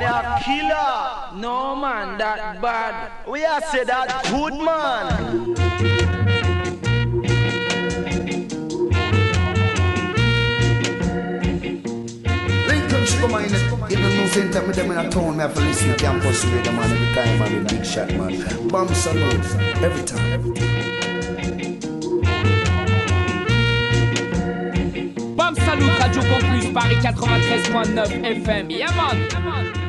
one a killer. No man, that bad. We are say that good man. come on in You don't know same time with them in a town, me have to listen to campus radio man every time, man, with big shot, man. Bomb salute, every time. Every time. Bomb Salut, Radio Campus, Paris 93.9 FM. Yeah, man. Yeah, man.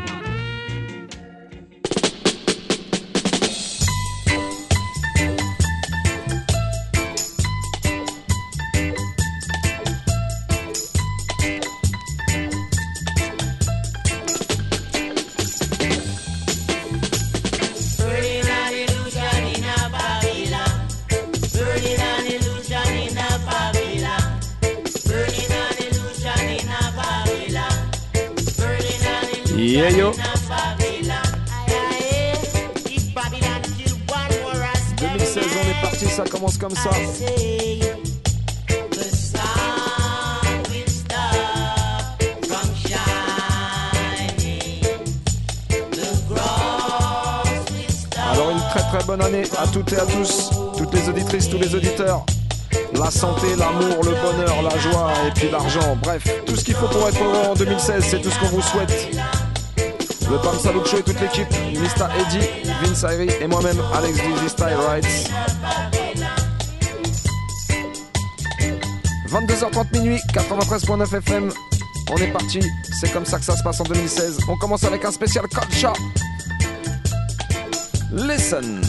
Souhaite. Le Pam Salut Show et toute l'équipe, Mr. Eddie, Vince Irie et moi-même, Alex Dizzy Style Rights. 22h30 minuit, 93.9 FM. On est parti, c'est comme ça que ça se passe en 2016. On commence avec un spécial Culture. Listen.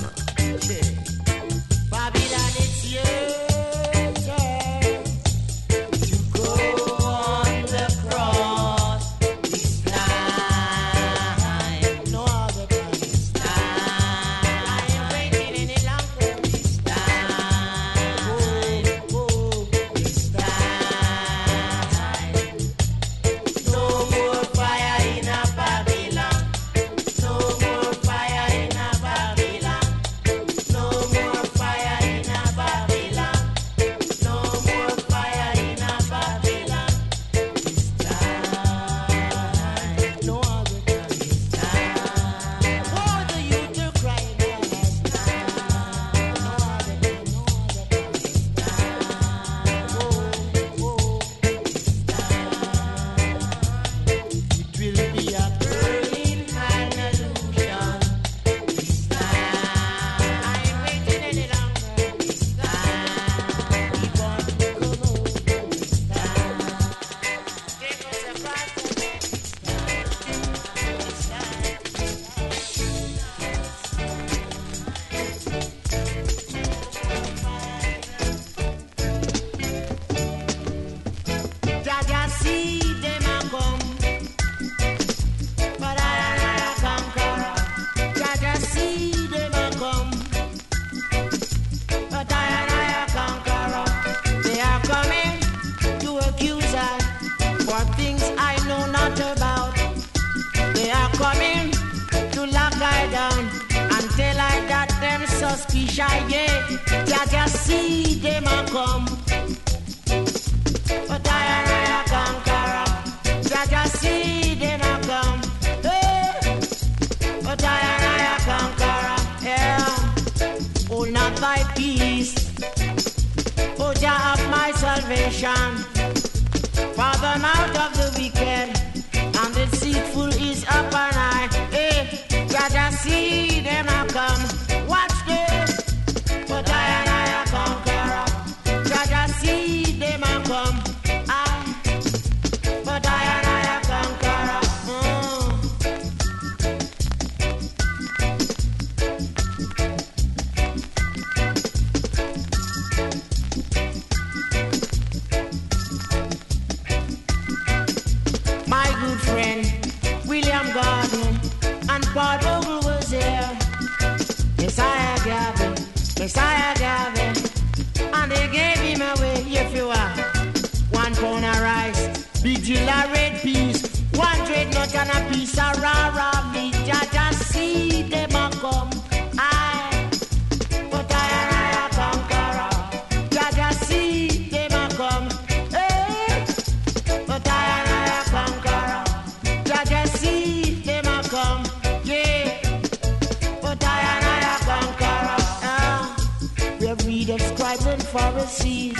Pharisee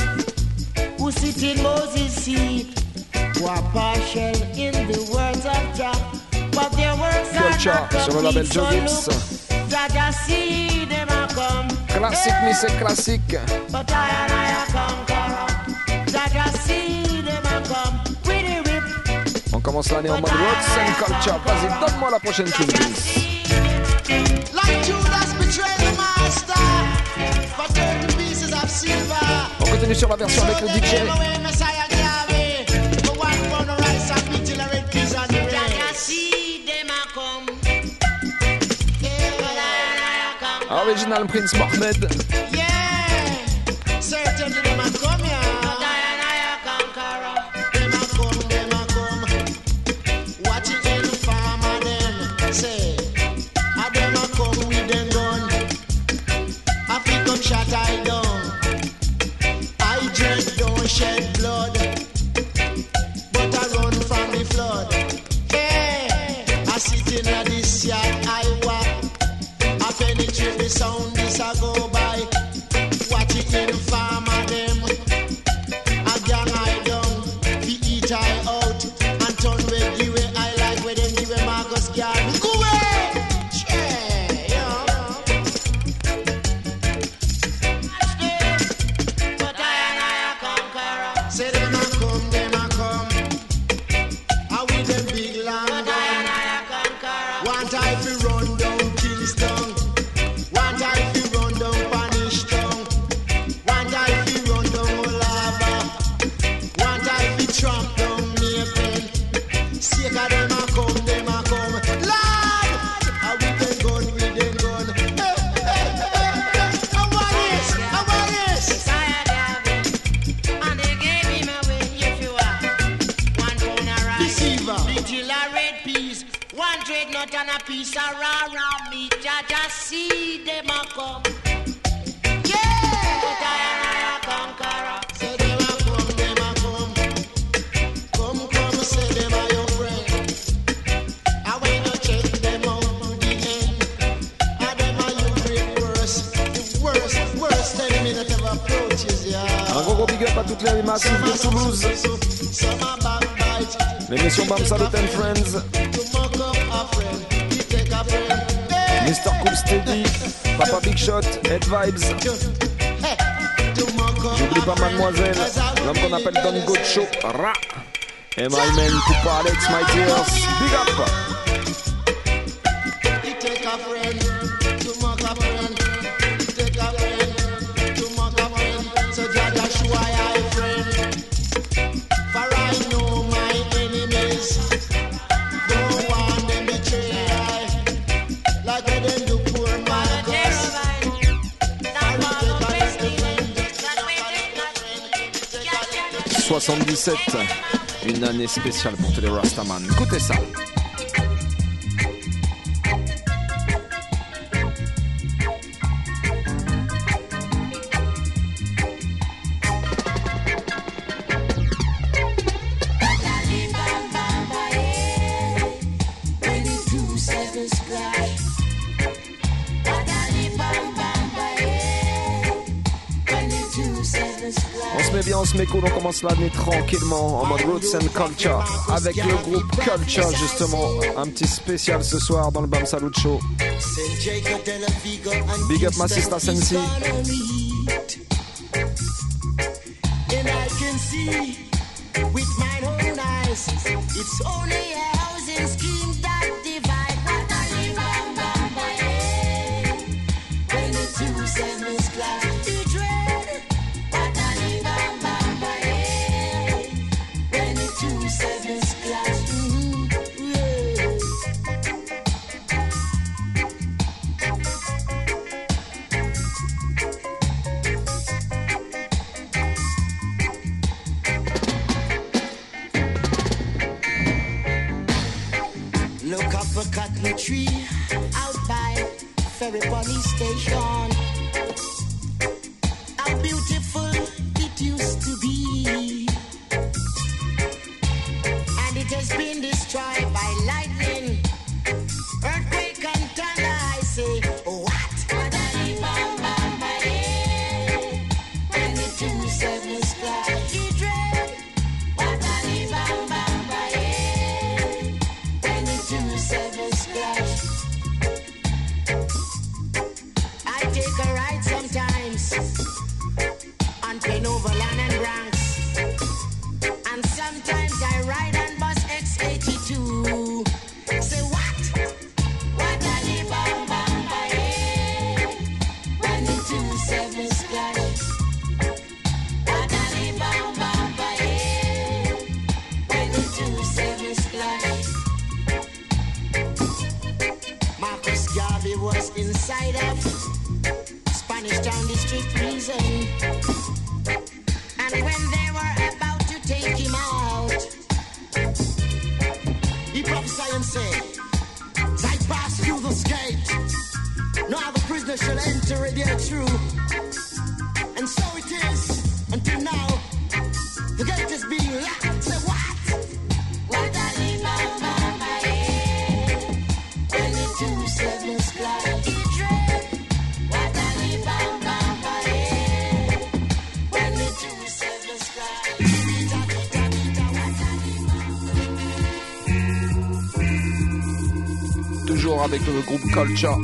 who sit le. Classique, classique. On commence l'année en mode Roots and Culture. Vas-y, donne-moi la prochaine tune, bienvenue sur la version avec le DJ. Original Prince Mohamed. Head Vibes. J'oublie pas mademoiselle, l'homme qu'on appelle Don Gocho, Ra. Et my man, Coupa Alex, my dears, big up. 77. Une année spéciale pour tous les Rastaman. Écoutez ça. commence l'année tranquillement en mode Roots and Culture avec le groupe Culture justement. Un petit spécial ce soir dans le Bam Salut Show. Big up ma sister Sensi. le groupe Culture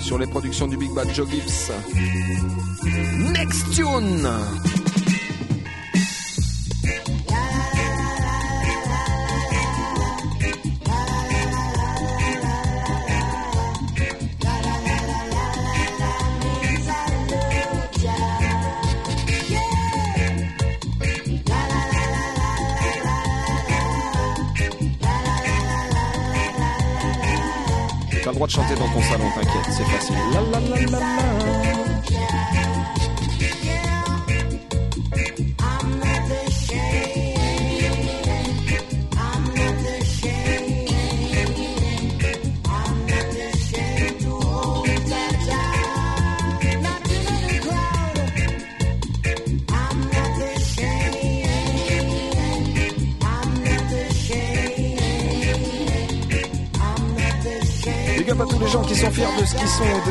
sur les productions du Big Bad Joe Gibbs. Next tune chanter dans ton salon, t'inquiète, c'est facile.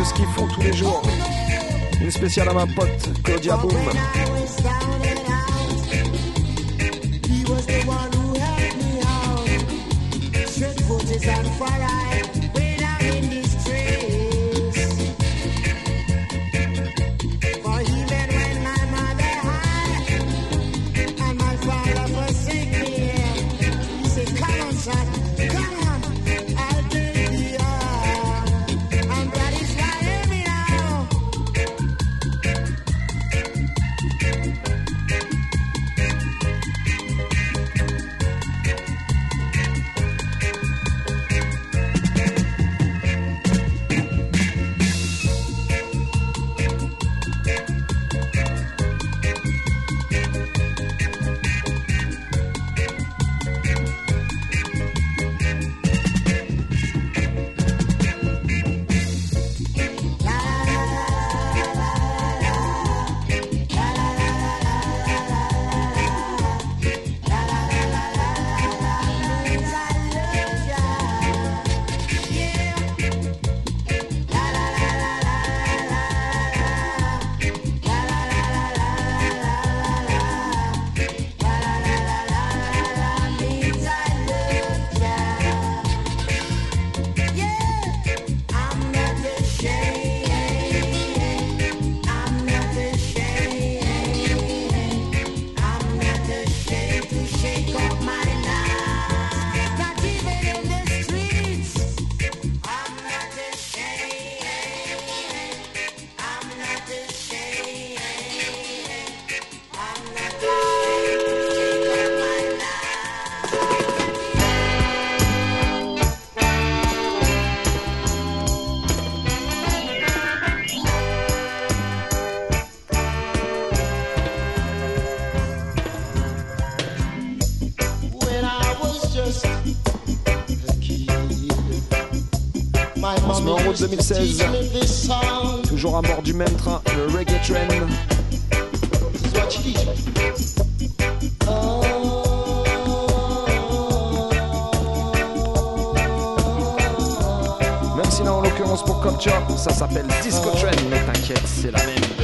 ce qu'ils font tous les jours. Une spéciale à ma pote Claudia Boom. Toujours à bord du même train, le Reggae Train. Même si là en l'occurrence pour Culture, ça s'appelle Disco Train, mais t'inquiète, c'est la même.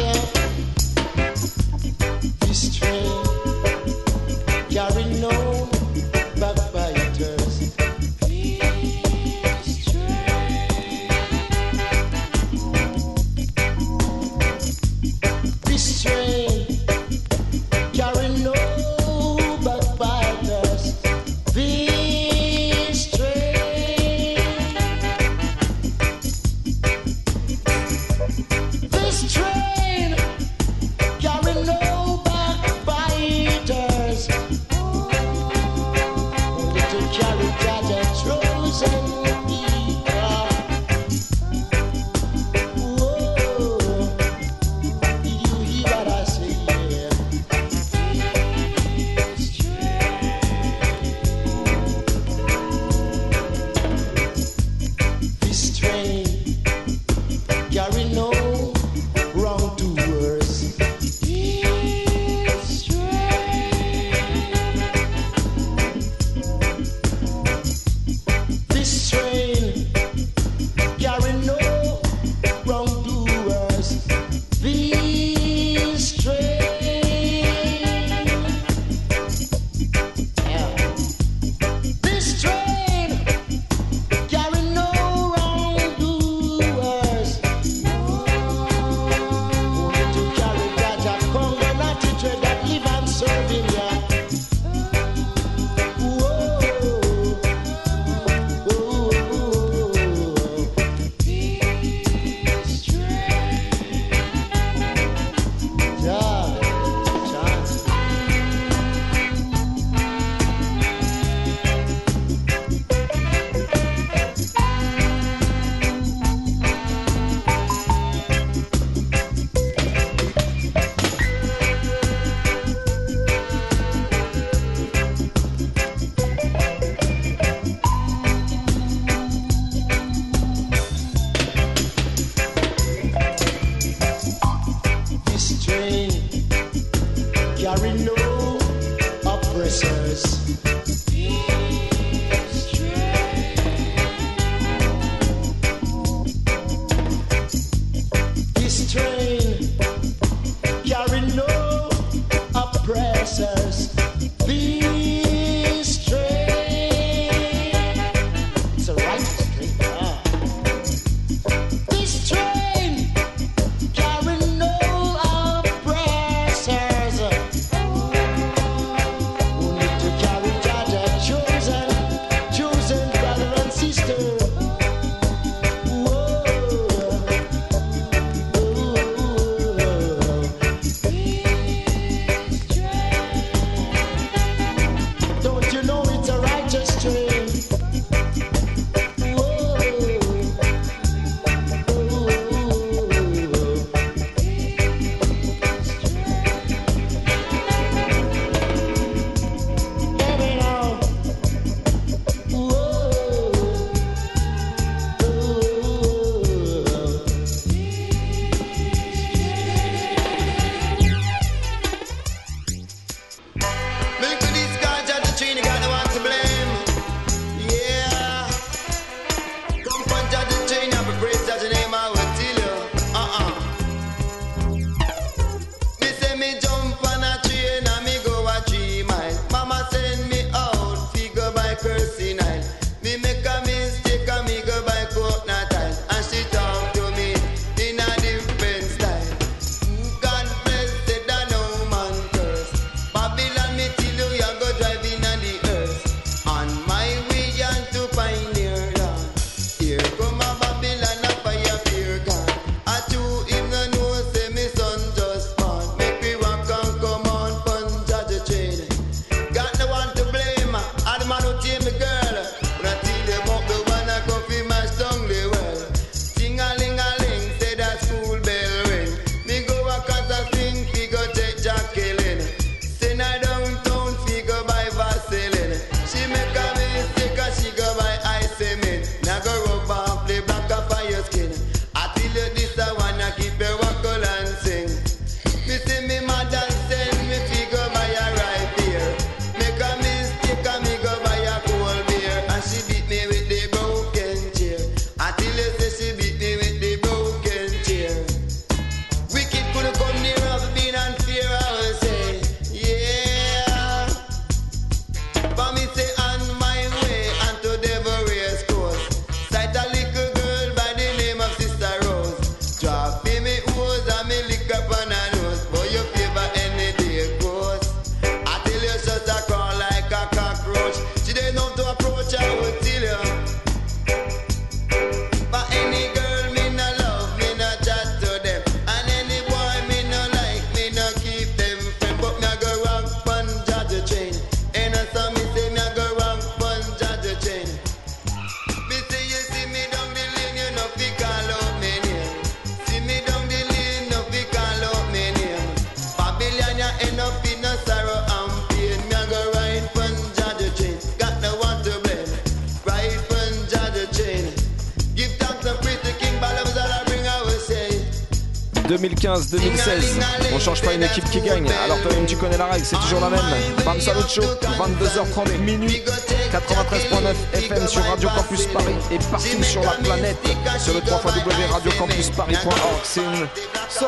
2016. On change pas une équipe qui gagne. Alors toi-même, tu connais la règle, c'est toujours la même. Bam Salucho, 22h30 minuit. 93.9 FM sur Radio Campus Paris et partout sur la planète sur le 3 www.radiocampusparis.org. C'est une. So,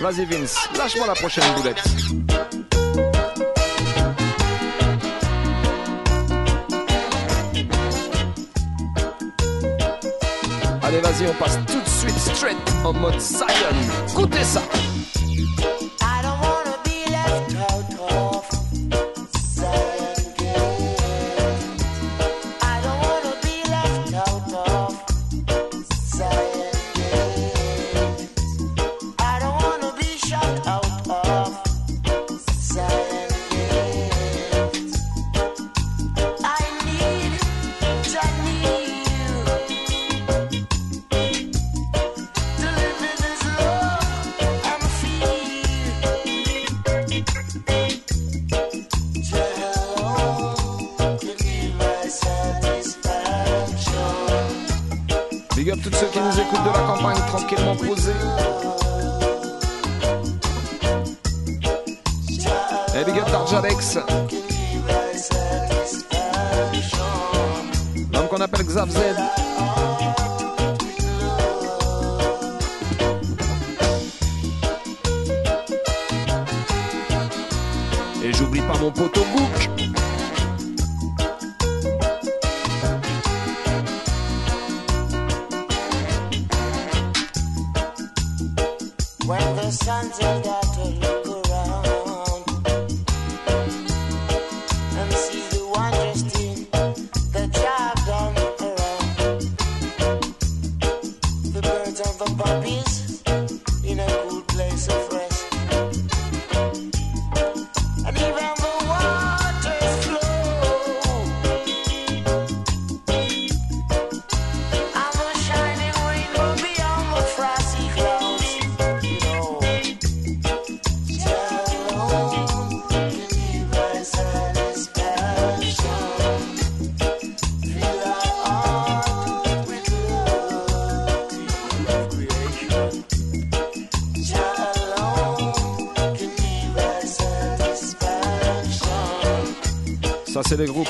vas-y Vince, lâche-moi la prochaine boulette. Allez, vas-y, on passe tout straight en mode Zion. Écoutez ça.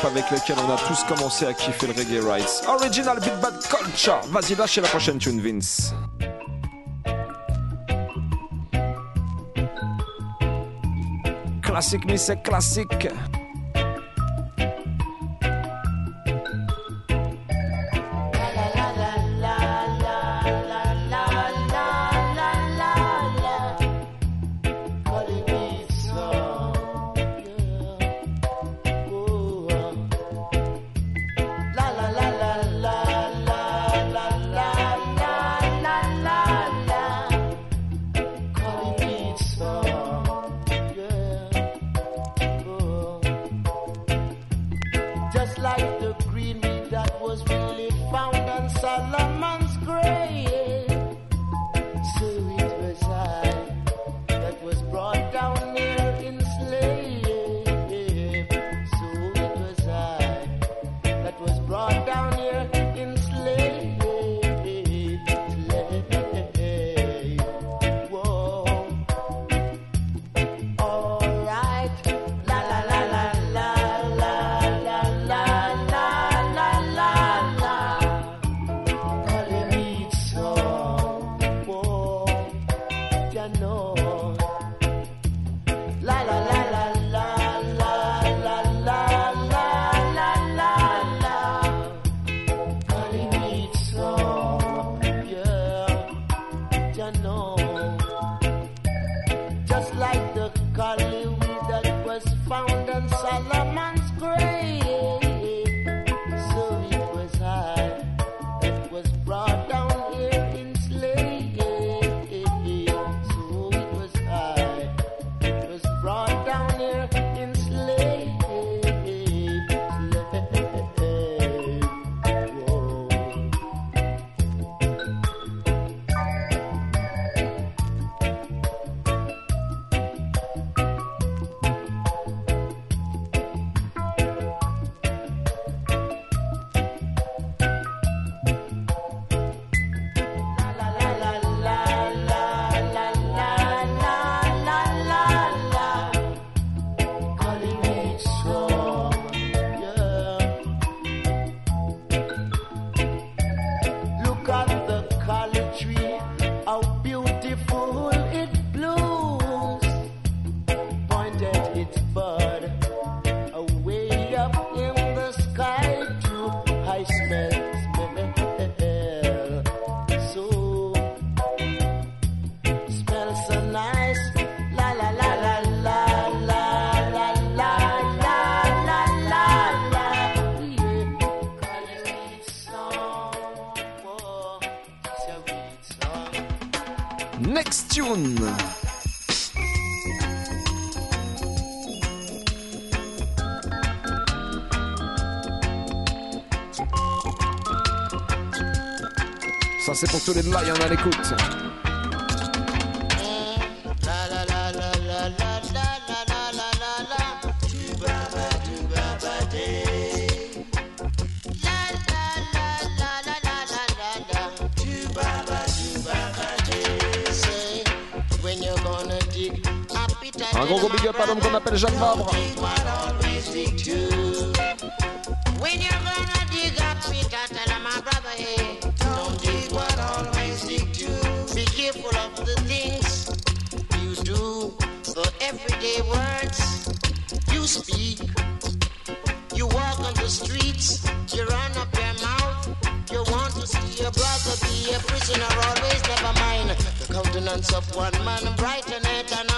avec lequel on a tous commencé à kiffer le reggae rights. Original Beat Bad Culture. Vas-y, lâchez la prochaine tune, Vince. Classique, mais c'est classique. C'est pour tous les Lions à l'écoute. Un gros gros big up à l'homme qu'on appelle Jacques Vabre. Streets, you run up your mouth. You want to see your brother be a prisoner, always never mind. The countenance of one man brighten it another.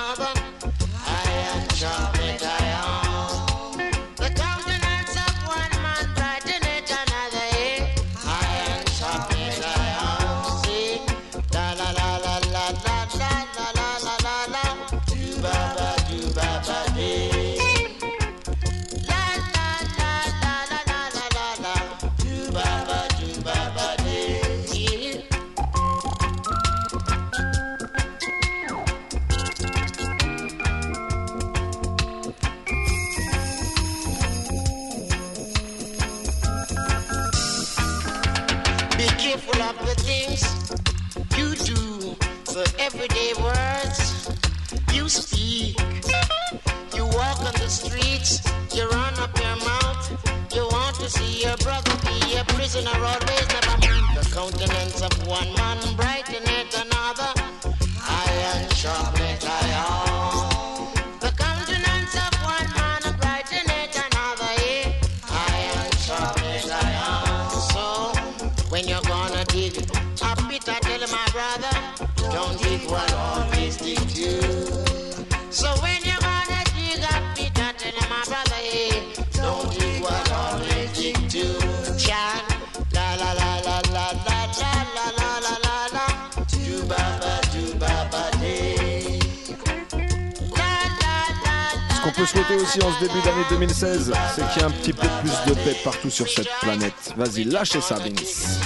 2016, c'est qu'il y ait un petit peu plus de paix partout sur cette planète. Vas-y, lâchez ça, Vince.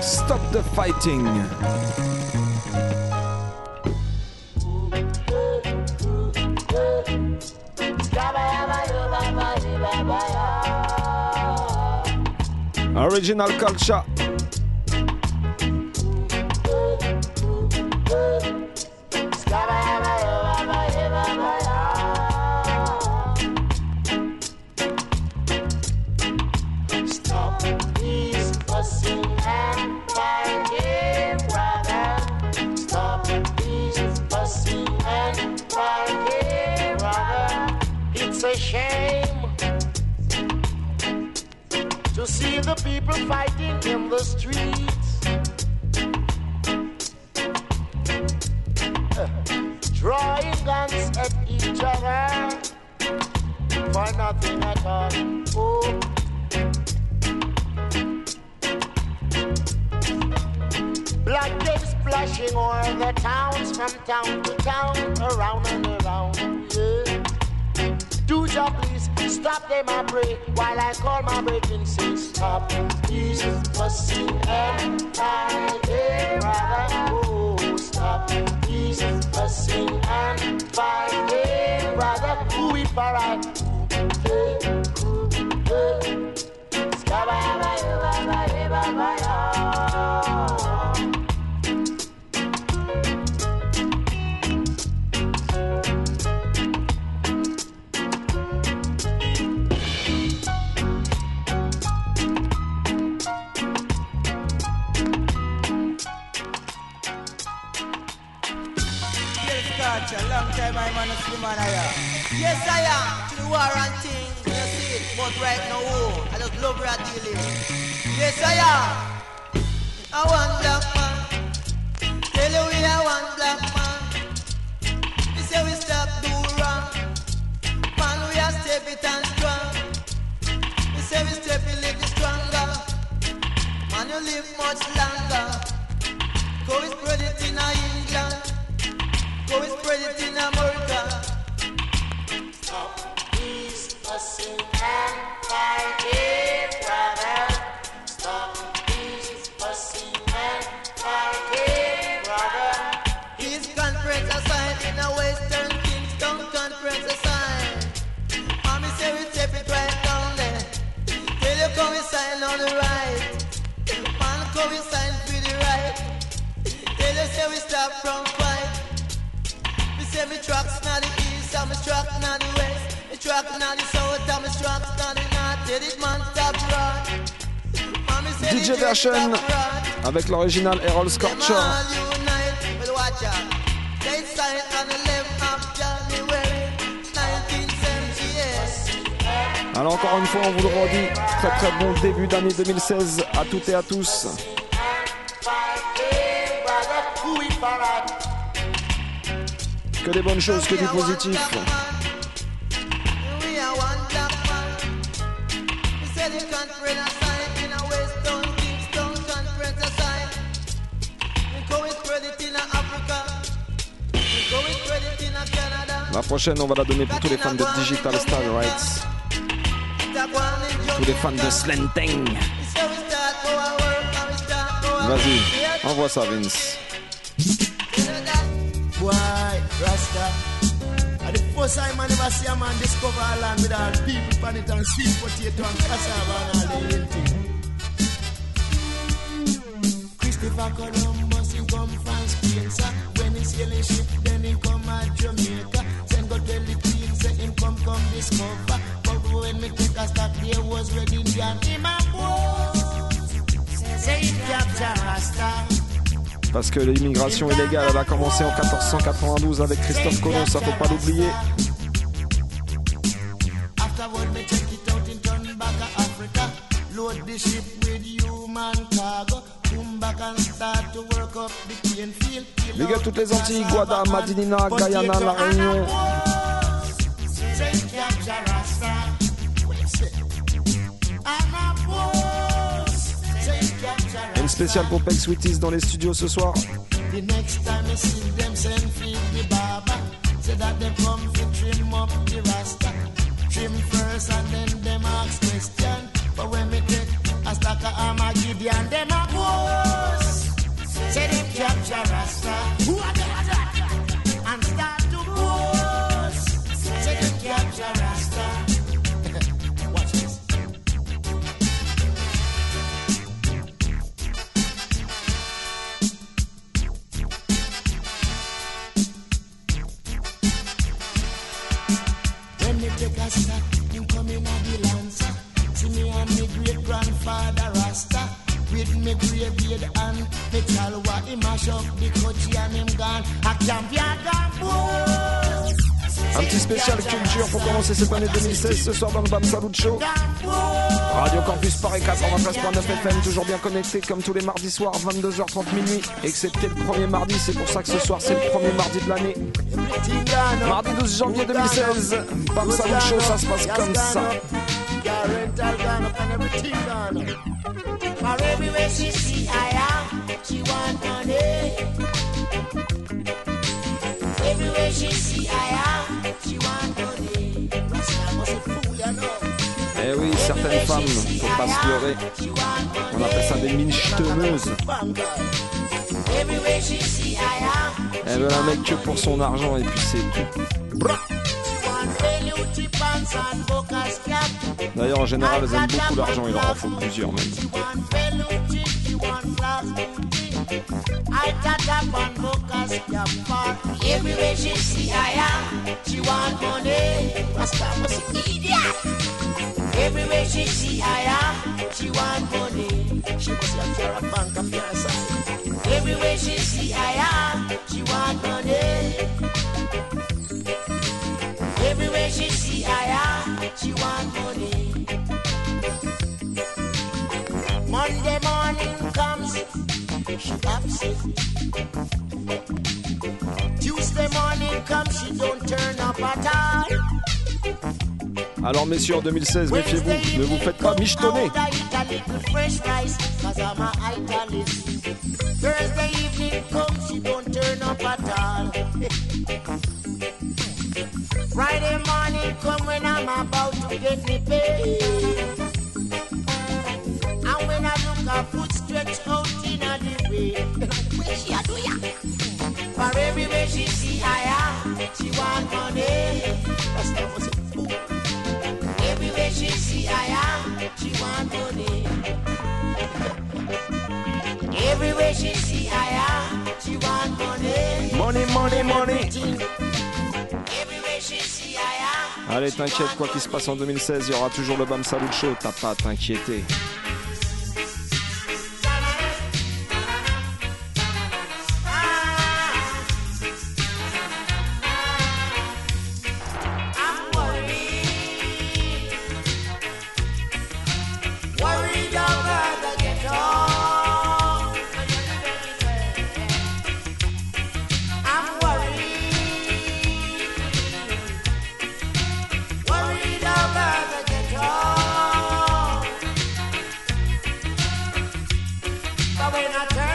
Stop the fighting. Original culture. Fighting in the streets. Drawing guns at each other for nothing at all. Oh. Blood came splashing o'er the towns from town to town, around and around. Yeah. Do job, please stop them, I pray, while I call my break and top Jesus. Oh, stop Jesus and find it. Who we for right? Hey, hey, hey. But right now, oh, I just love rat dealing. Yes, I am. I want black man. Tell you we are one black man. We say we stop do wrong. Man, we are step it and strong. We say we step it little stronger. Man, you live much longer. Go we spread it in England. Go we spread it in America. From fight. We say me trucks not the east and me truck not the truck not the south and me trucks not the north. Tell it man stop run. Mommy say the DJ version avec l'original Errol Scorcher. All unite, well, watch out. They signed on the 11th of January 1978. Alors encore une fois, on vous le redit, très très bon début d'année 2016 à toutes et à tous. Que des bonnes choses, que du positif. La prochaine, on va la donner pour tous les fans de Digital Star Rights, tous les fans de our Vas-y, envoie ça Vince. Rasta? The first time I never see a man discover a land people and sweet. Christopher. When then. Send go tell the queen, say him come, come discover. But when me take a stop, there was Red Indian. Him a boy. Say he capture Rasta. Parce que l'immigration illégale, elle a commencé en 1492 avec Christophe Colomb, ça faut pas l'oublier. Big up out toutes les Antilles, Guada. Madinina, Guyana, La Réunion. Une spéciale pour Peg Sweeties dans les studios ce soir. The next time see them send Say that come to trim up the rasta Trim But when take a stack of Armageddon Them a boss Say them capture rasta Who are them? And start to boss Say them capture rasta Watch this When me take a stop, him come in a the. See me and me great grandfather. With me graveyard and me chalwa, he mash up the coachy and him gone. A champion gone, boy. Un petit spécial culture pour commencer cette année 2016 ce soir dans le Bam Salut Show. Radio Campus Paris 93.9 FM, toujours bien connecté comme tous les mardis soirs, 22h30 minuit, excepté le premier mardi, c'est pour ça que ce soir c'est le premier mardi de l'année. Mardi 12 janvier 2016, Bam Salut Show, ça se passe comme ça. For everywhere she see I am, she want money. Everywhere she see I am, she want money. Rasta must a fool, you know? Eh oui, certaines femmes, faut pas se want On appelle ça des am, Elles veulent un mec que pour son argent et puis c'est tout. D'ailleurs, en général, elles aiment beaucoup l'argent, il leur en faut plusieurs même. I got a one cap for everywhere she see I am. She want money, Rasta must idiot. Everywhere she see I am, she want money. She must have carry a bank on her side. Everywhere she see I am, she want money. Everywhere she see I am, she want money. She upset. Tuesday morning comes, she don't turn up at all. Alors messieurs, en 2016, méfiez-vous, ne vous faites pas michetonner. Thursday evening comes, she don't turn up at all. Friday morning come when I'm about to get me paid. Way. Where she a do ya? For everywhere she see I she want money. That's what she Ooh. Everywhere she see I she want money. Everywhere she see I she want money. Money, money, money. Allez, t'inquiète, quoi qu'il se passe en 2016, il y aura toujours le Bam Salut Show, t'as pas à t'inquiéter. When I turn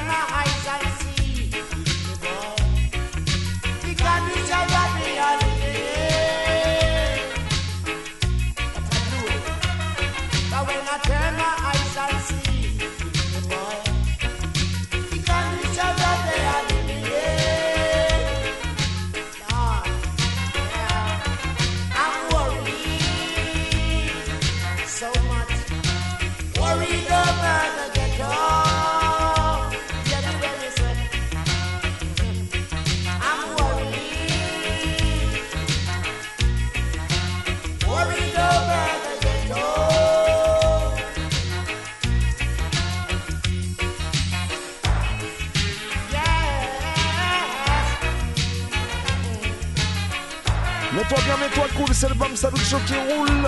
Salut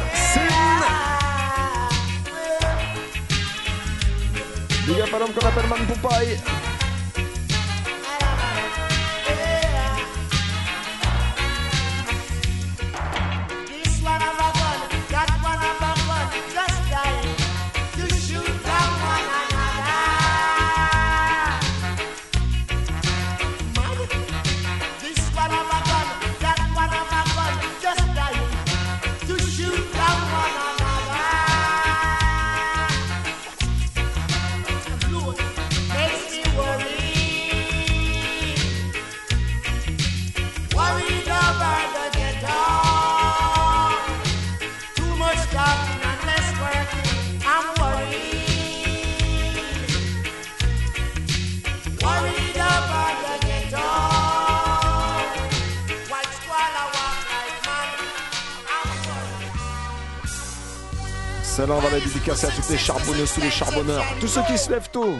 les charbonneuses, tous les charbonneurs, tous ceux qui se lèvent tôt,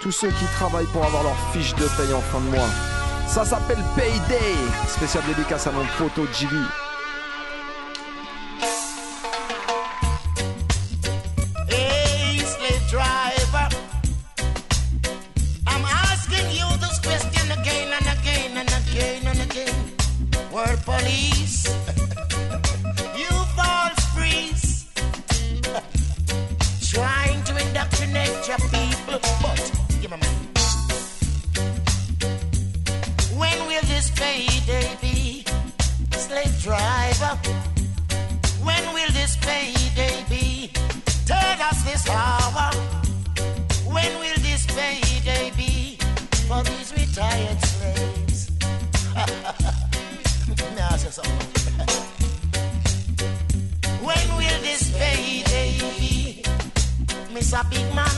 tous ceux qui travaillent pour avoir leur fiche de paye en fin de mois. Ça s'appelle Payday. Spécial dédicace à mon poteau Jimmy. May I say something? when will this payday be, Mr. Big Man?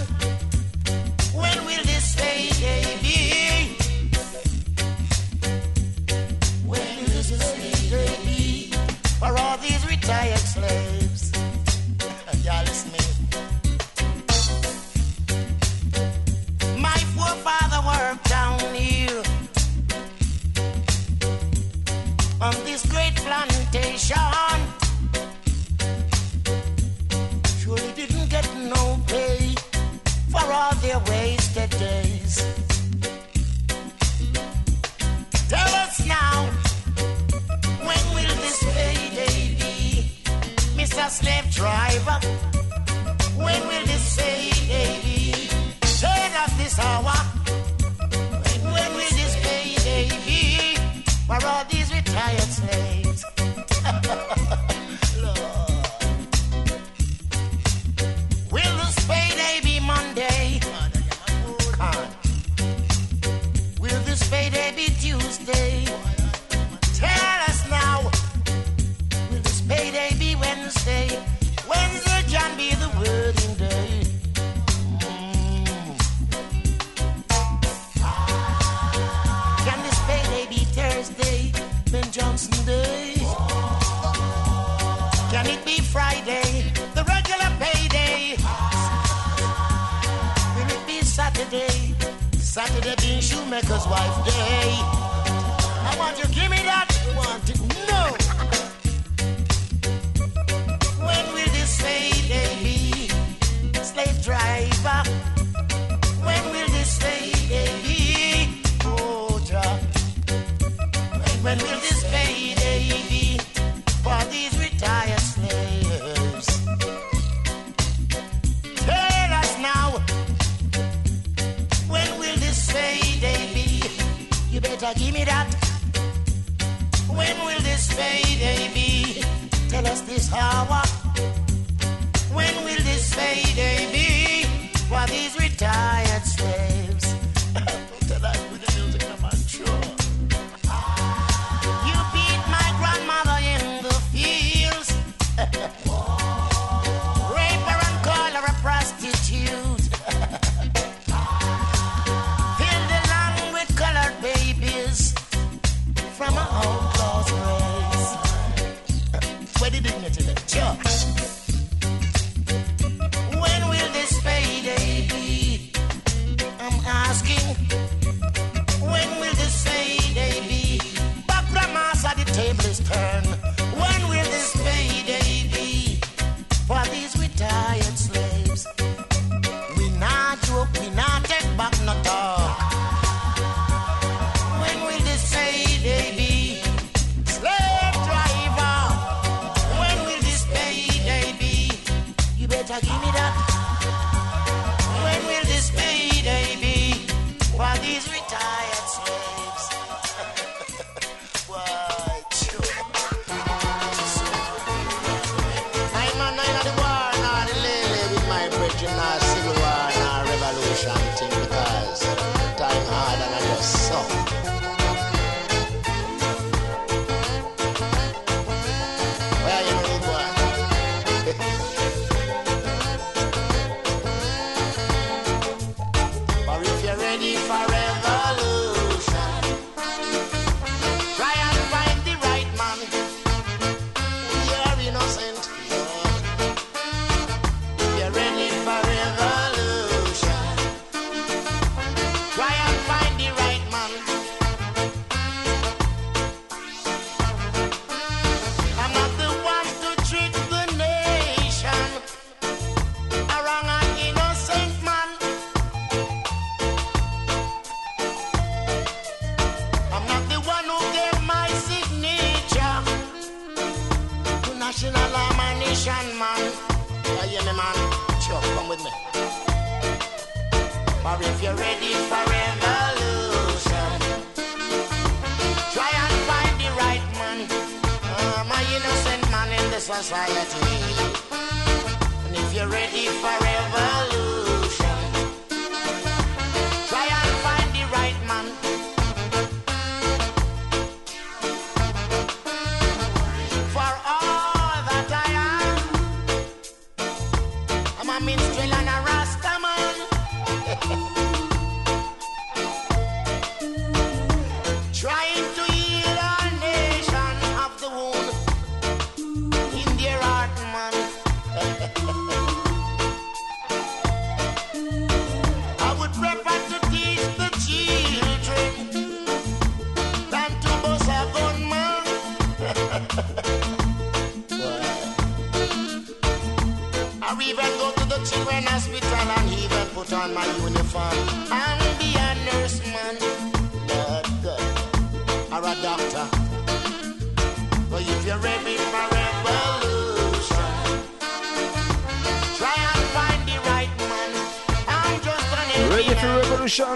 Production.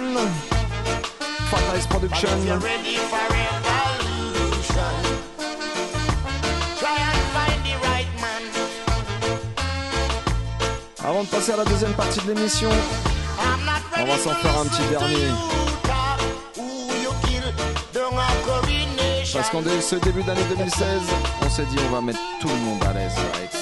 Avant de passer à la deuxième partie de l'émission, on va s'en faire un petit dernier. Parce qu'en ce début d'année 2016, on s'est dit on va mettre tout le monde à l'aise, right?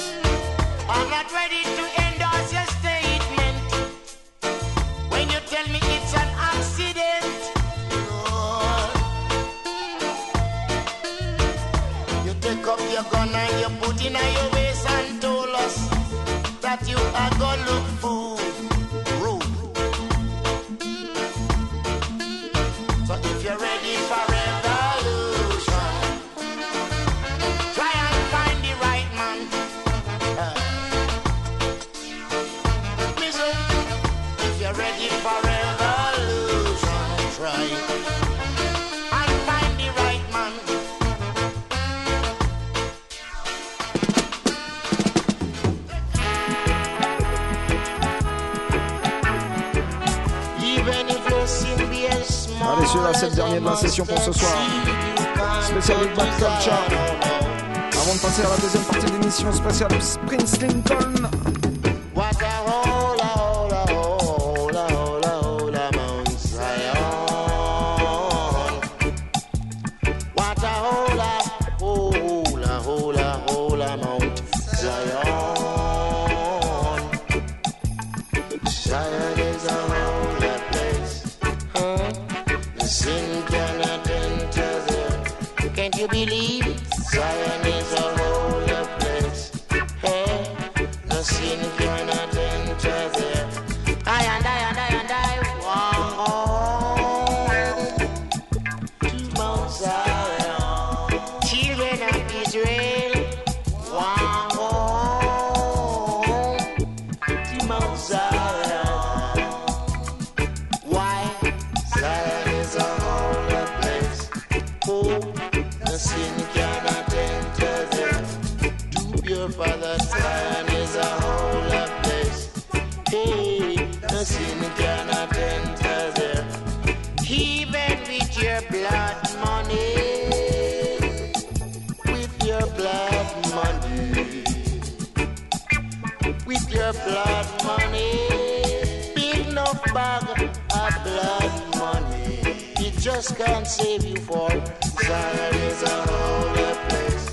Just can't save you for Zion is a holy place.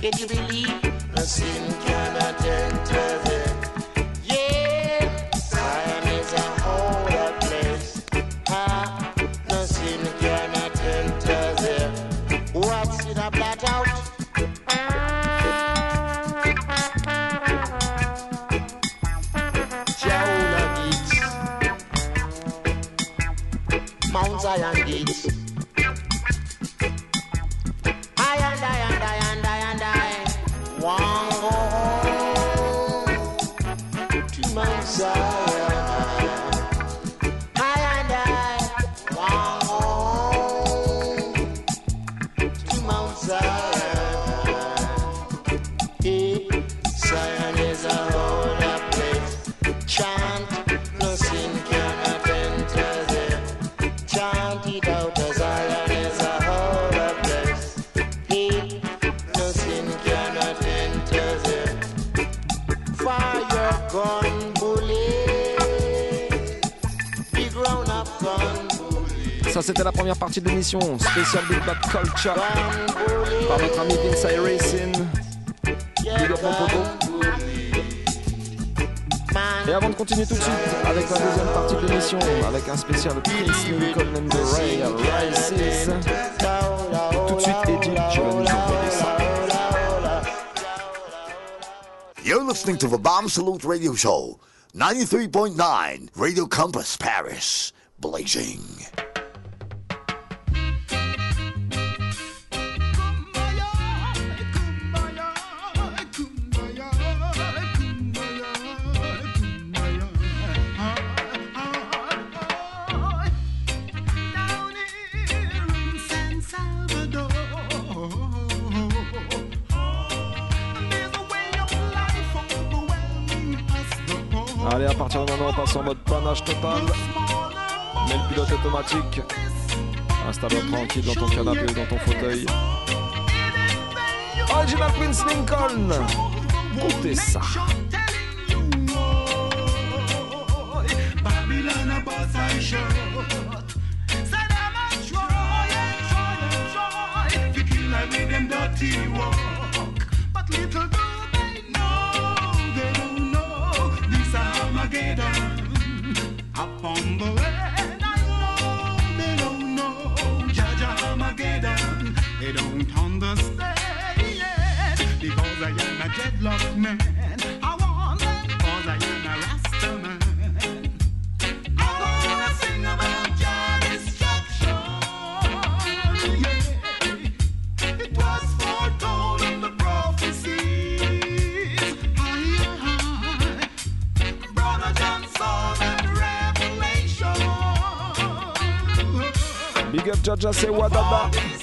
Can you believe? The sin cannot enter. émission spéciale Big Culture par notre ami Vince Racing. Big up Et avant de continuer tout de suite avec la deuxième partie de l'émission, avec un spécial Prince Nicole and the Rises. Tout de suite, Eddie, tu vas nous envoyer ça. You're listening to the Bomb Salute Radio Show, 93.9 Radio Compass Paris, blazing. Mets le pilote automatique. Installe-toi tranquille dans ton canapé ou dans ton fauteuil. Original Prince Lincoln. Écoutez ça. Little do they know, they don't know they don't know Jaja Armageddon. They don't understand because I am a dreadlock man. Jaja say what about?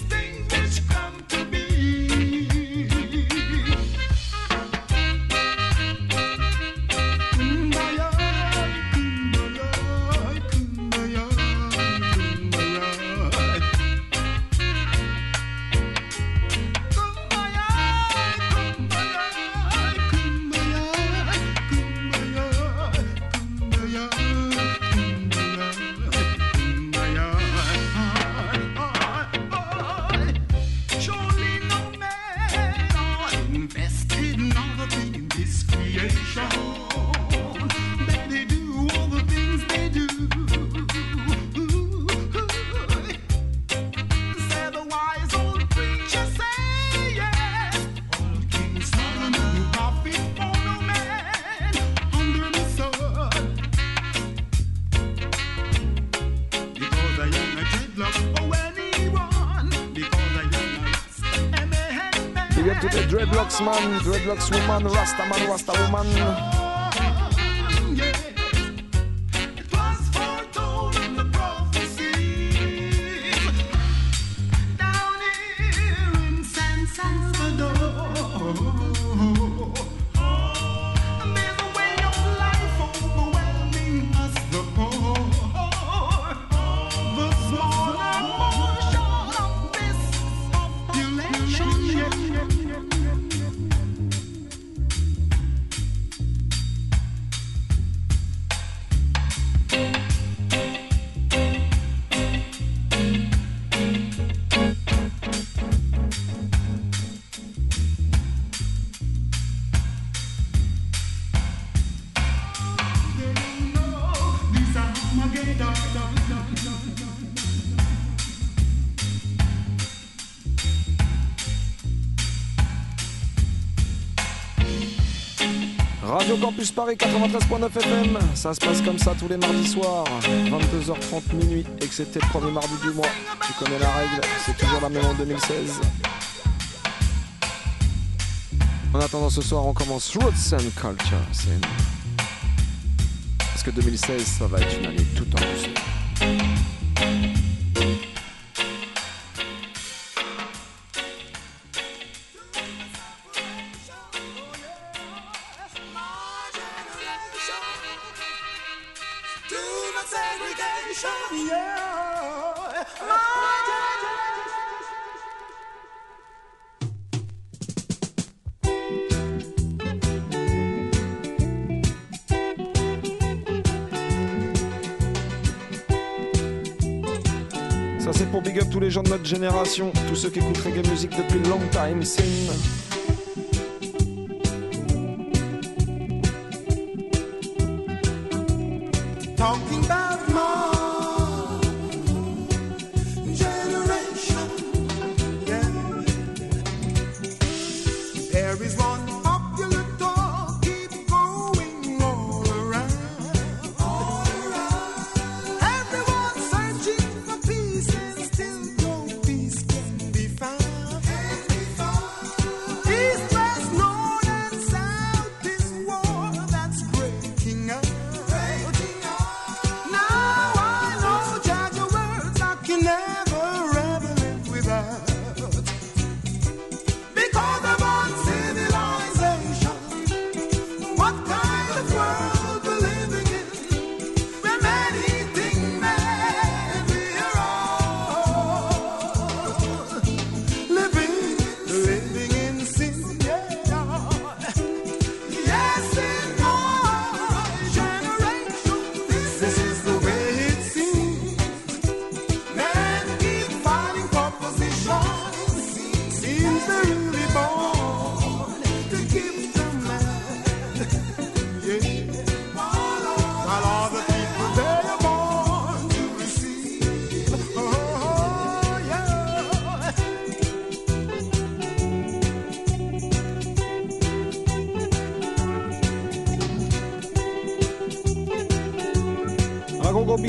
Dreadlocks woman, Rasta man, Rasta woman. Campus Paris 93.9 FM, ça se passe comme ça tous les mardis soirs, 22h30 minuit, c'était le premier mardi du mois. Tu connais la règle, c'est toujours la même en 2016. En attendant ce soir, on commence Roots and Culture. Parce que 2016, ça va être une année tout en douceur? Tous ceux qui écoutent reggae music depuis long time.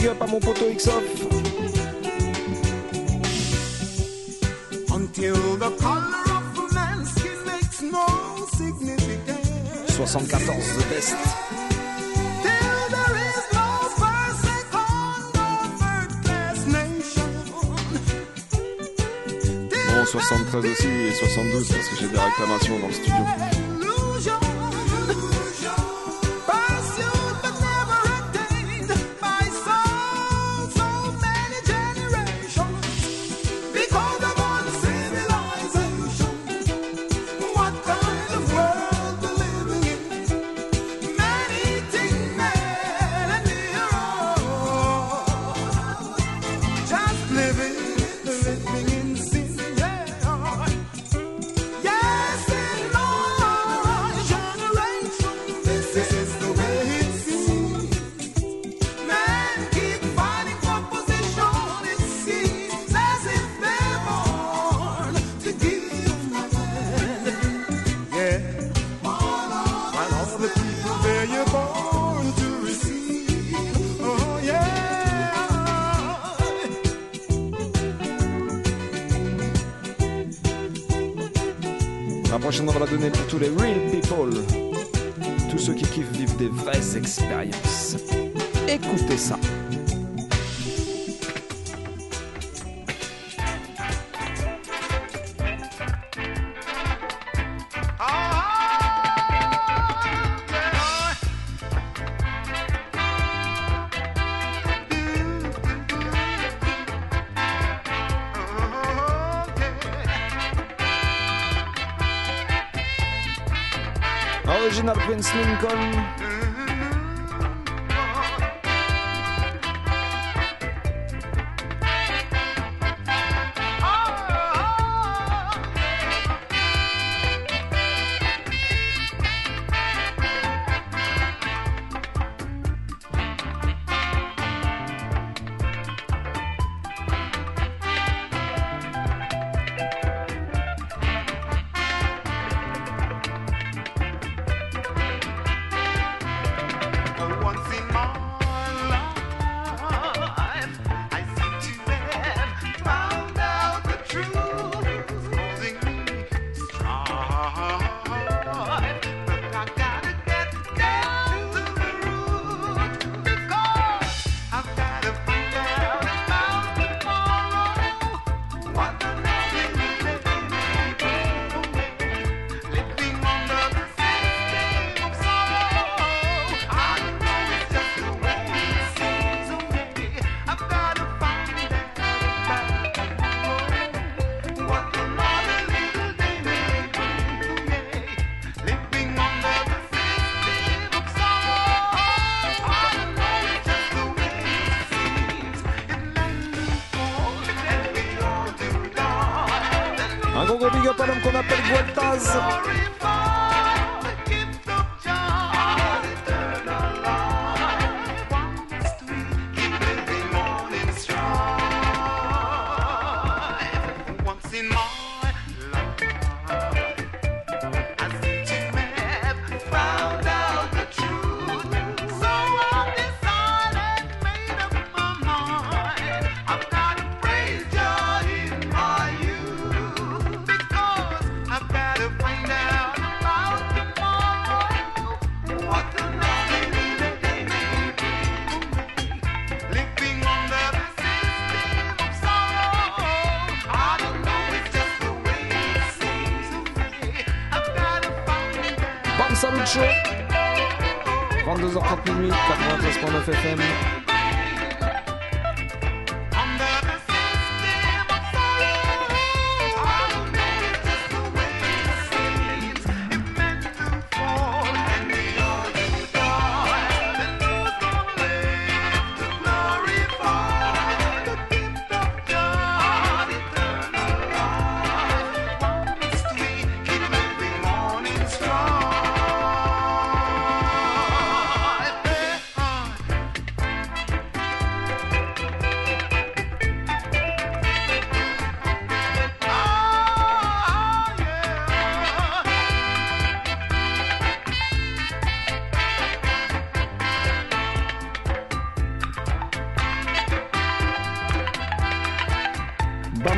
big à mon poteau XOF. 74 The Best. Bon, 73 aussi et 72 parce que j'ai des réclamations dans le studio.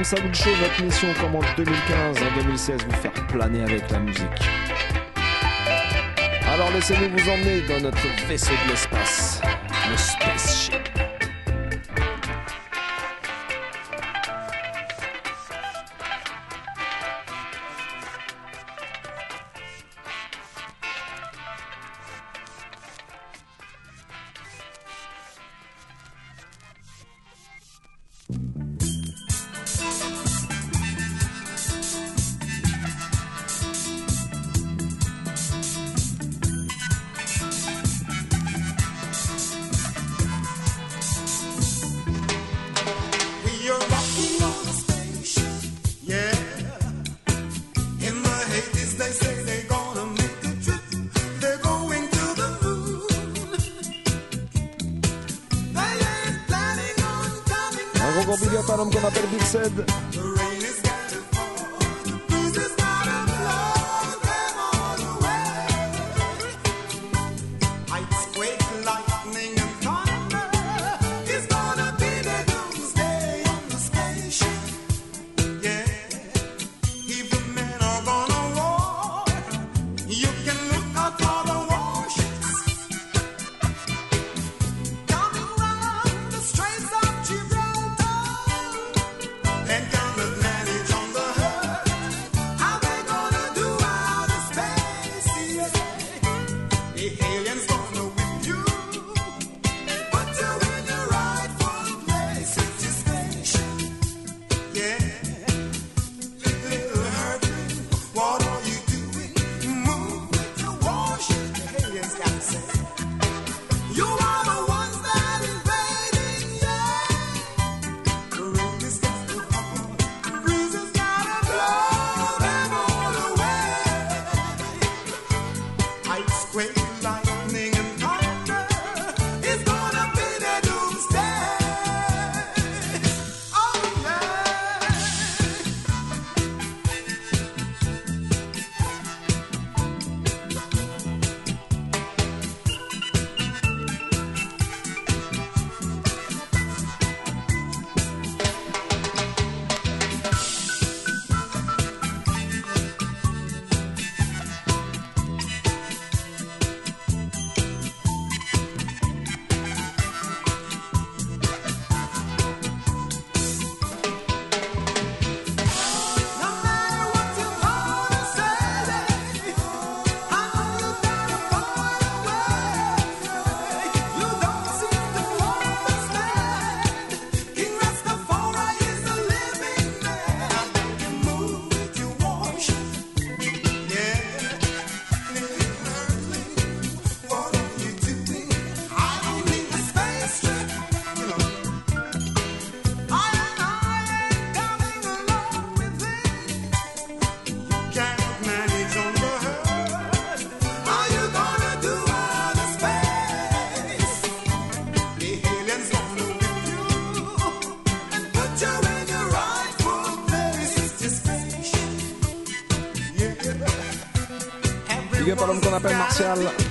Comme ça vous le show, votre mission comme en 2015, en 2016, vous faire planer avec la musique. Alors laissez-nous vous emmener dans notre vaisseau de l'espace. m'appelle Big said. 天了！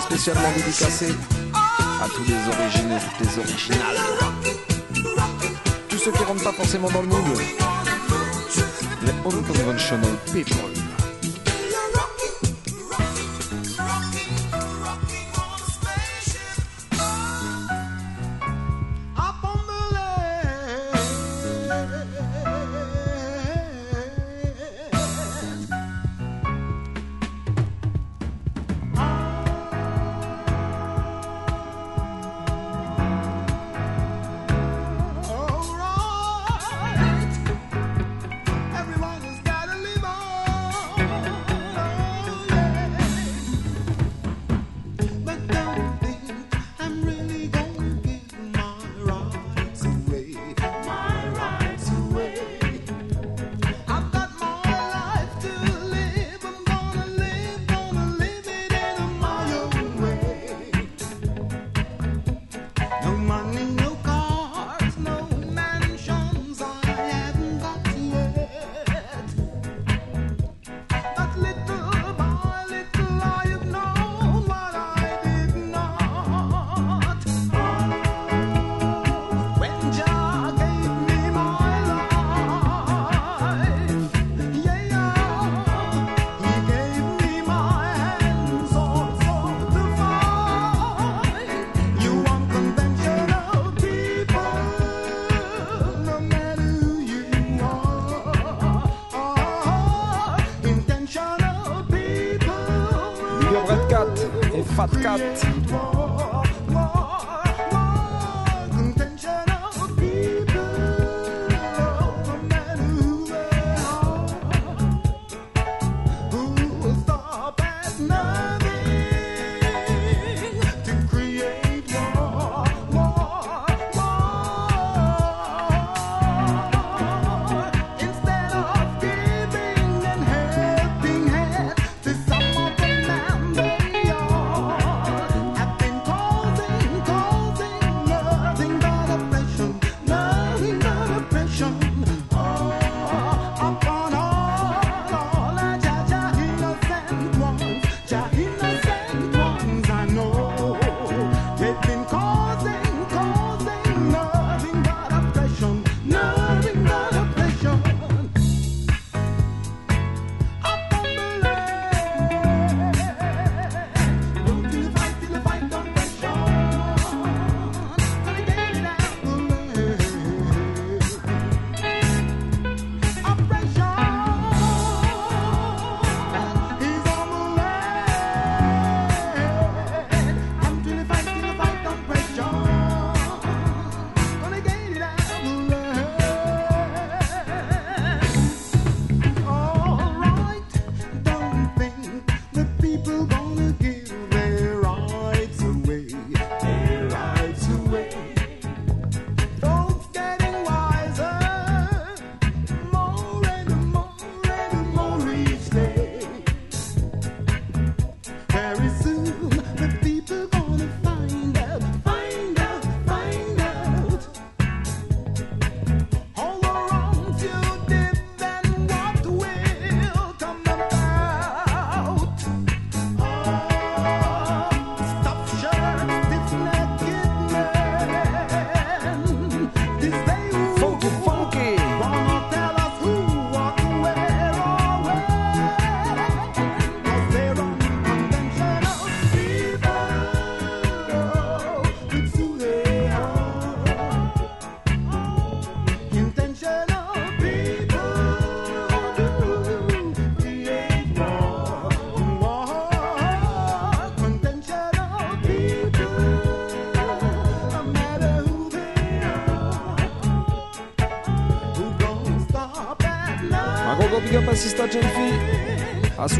spécialement dédicacé à tous les origines et toutes les originales. Tous ceux qui rentrent pas forcément dans le moule. Les unconventional people.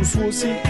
À Soussou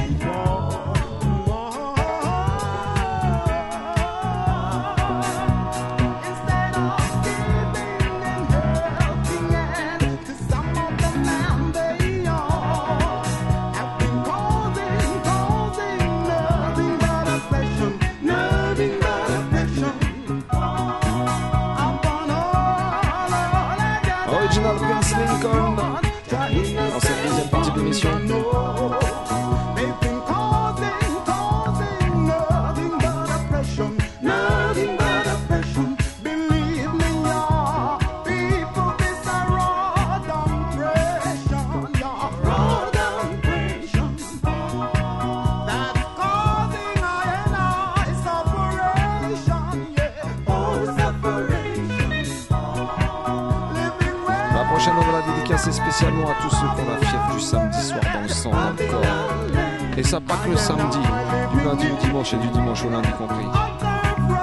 du dimanche au lundi compris.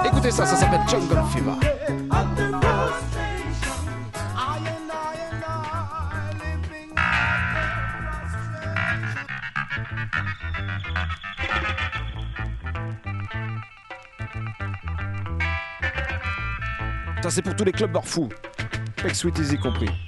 Écoutez ça, ça s'appelle Jungle Fever. Ça c'est pour tous les clubbers fous. Avec Sweet Easy compris.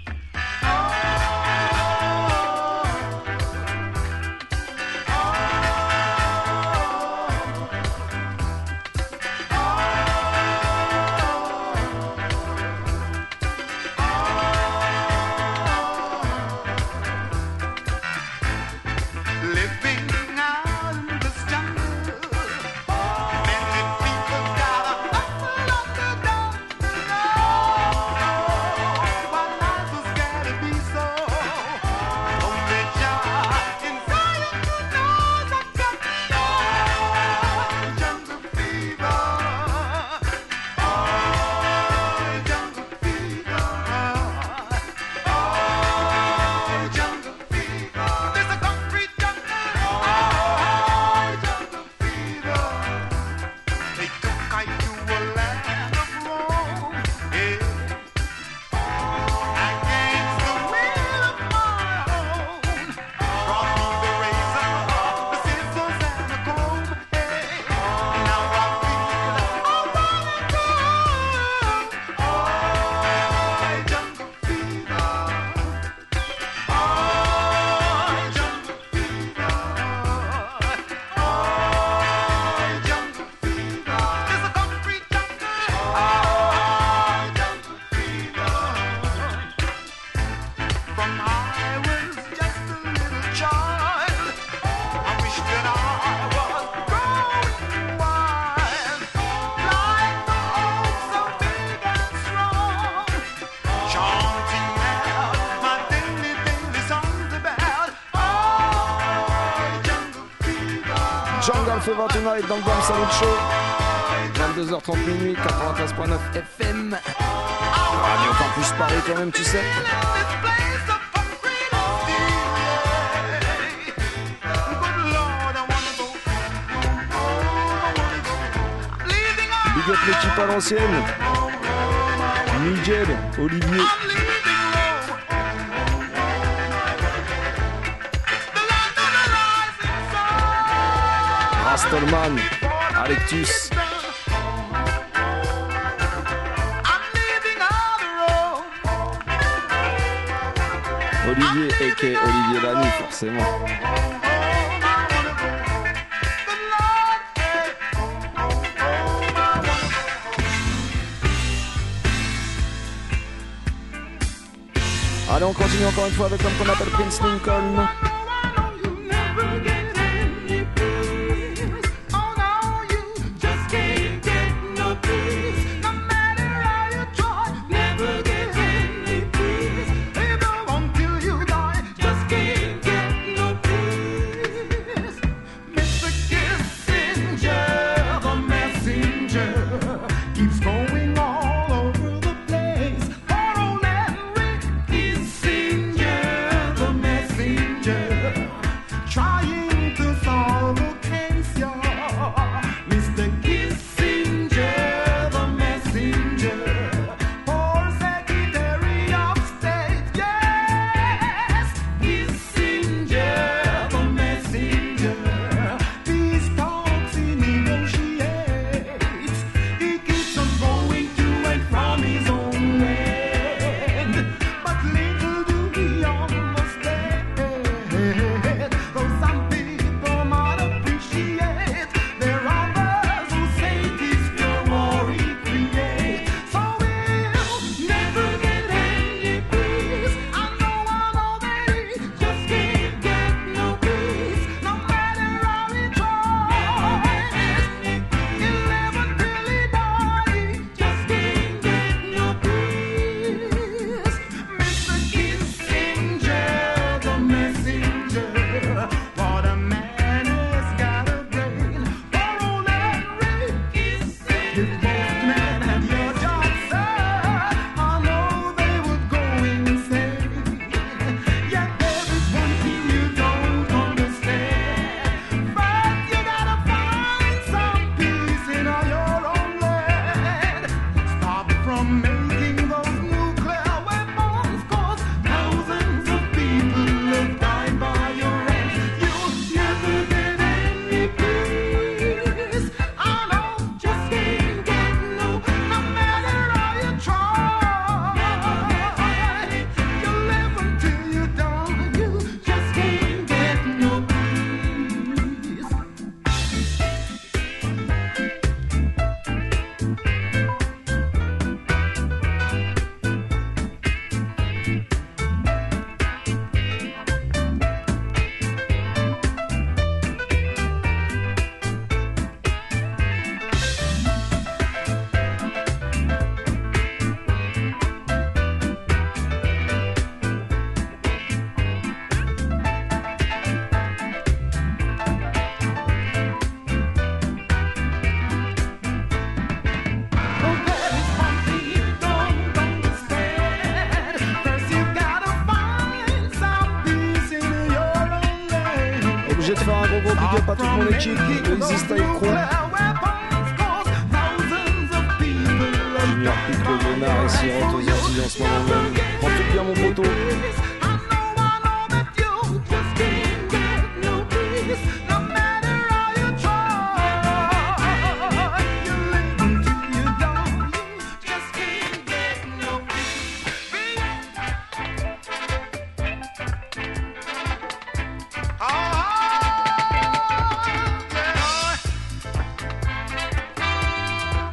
21h, dans le Bam Salut Show. 22h30 minuit, 93.9 FM. Radio Campus Paris quand même, tu sais. Big up l'équipe à l'ancienne. Nigel, Olivier. Stallman, Alectus. Olivier, et Olivier Lamy, forcément. Allez, on continue encore une fois avec l'homme qu'on appelle Prince Lincoln.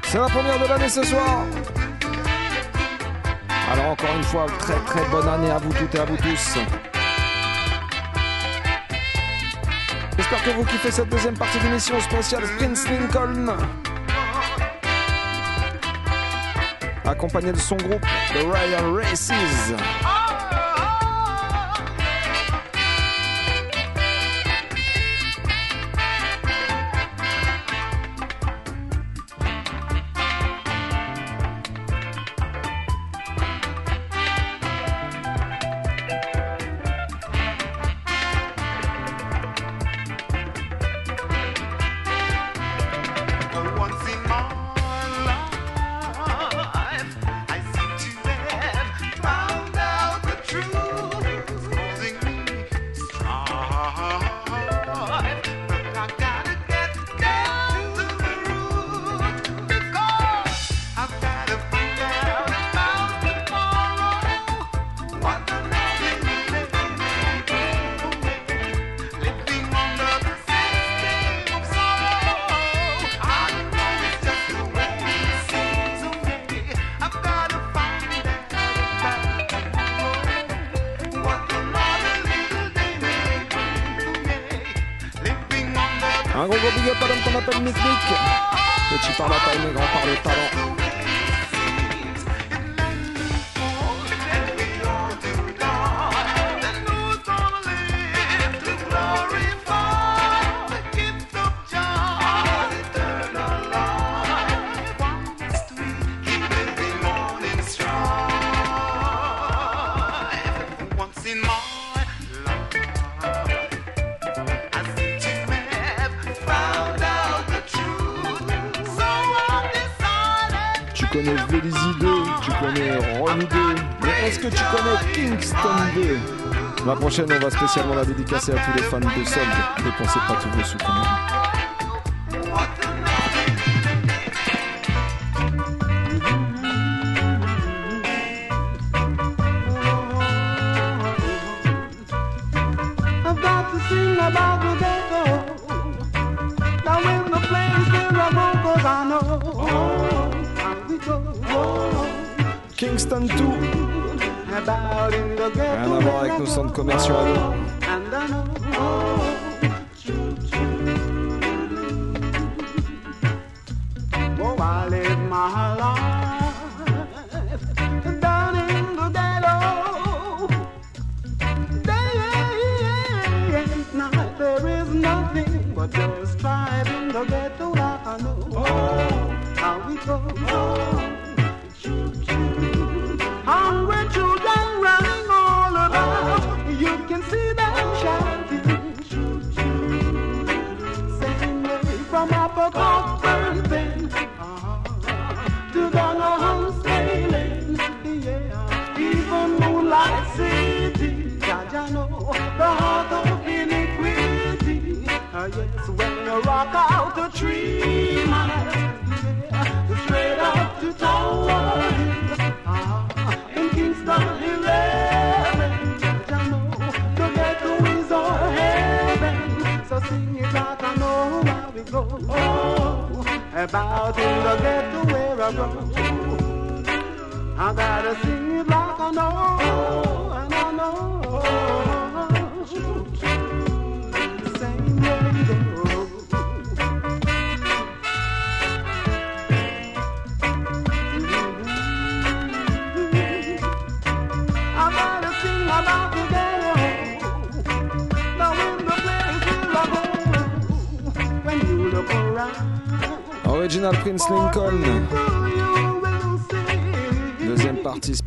C'est la première de l'année ce soir. Encore une fois, très très bonne année à vous toutes et à vous tous. J'espère que vous kiffez cette deuxième partie d'émission spéciale Prince Lincoln. Accompagné de son groupe, The Royal Races. La prochaine, on va spécialement la dédicacer à tous les fans de Solde. Dépensez pas tous vos sous. Kingston 2 alors, avec nos centres commerciaux à nous.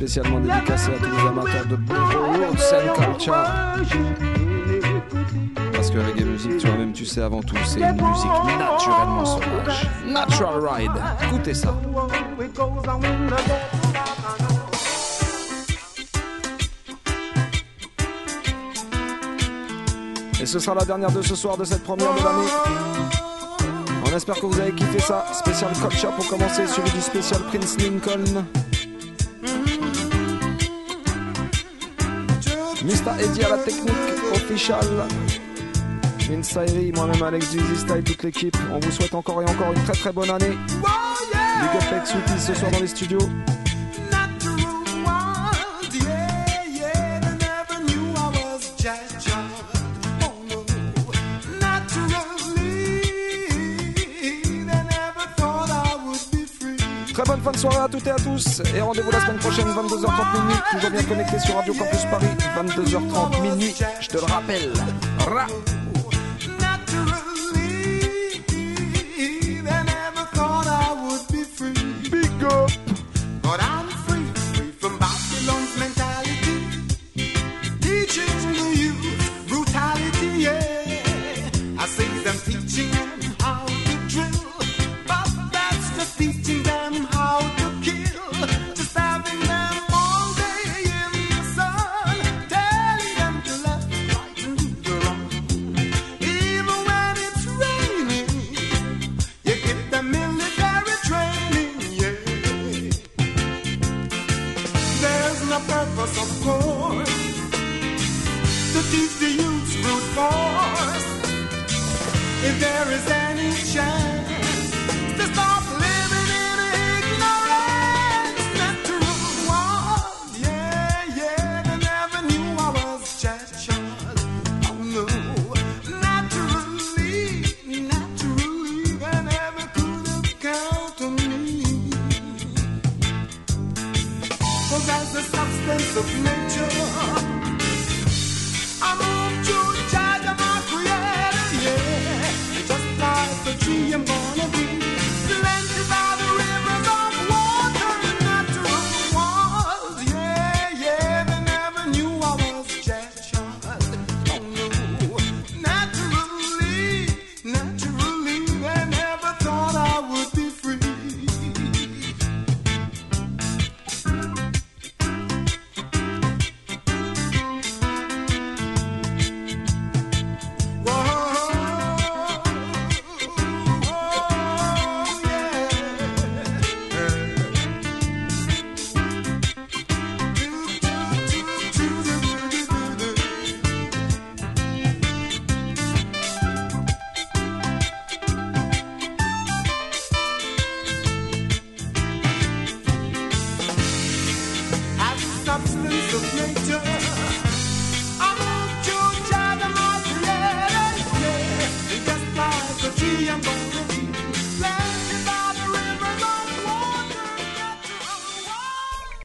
spécialement dédicacé à tous les amateurs de bongo, scène culture. Parce que reggae music, toi-même tu sais avant tout, c'est une musique naturellement sauvage. Natural Ride, écoutez ça. Et ce sera la dernière de ce soir de cette première de l'année. On espère que vous avez kiffé ça. Spécial Culture pour commencer, celui du spécial Prince Lincoln. Technique official. Sairi, moi-même Alex Easy Style, toute l'équipe. On vous souhaite encore et encore une très très bonne année. Big up avec Sweetie ce soir dans les studios. Fin de soirée à toutes et à tous. Et rendez-vous la semaine prochaine, 22h30 minuit. Toujours bien connecté sur Radio Campus Paris, 22h30 minuit. Je te le rappelle.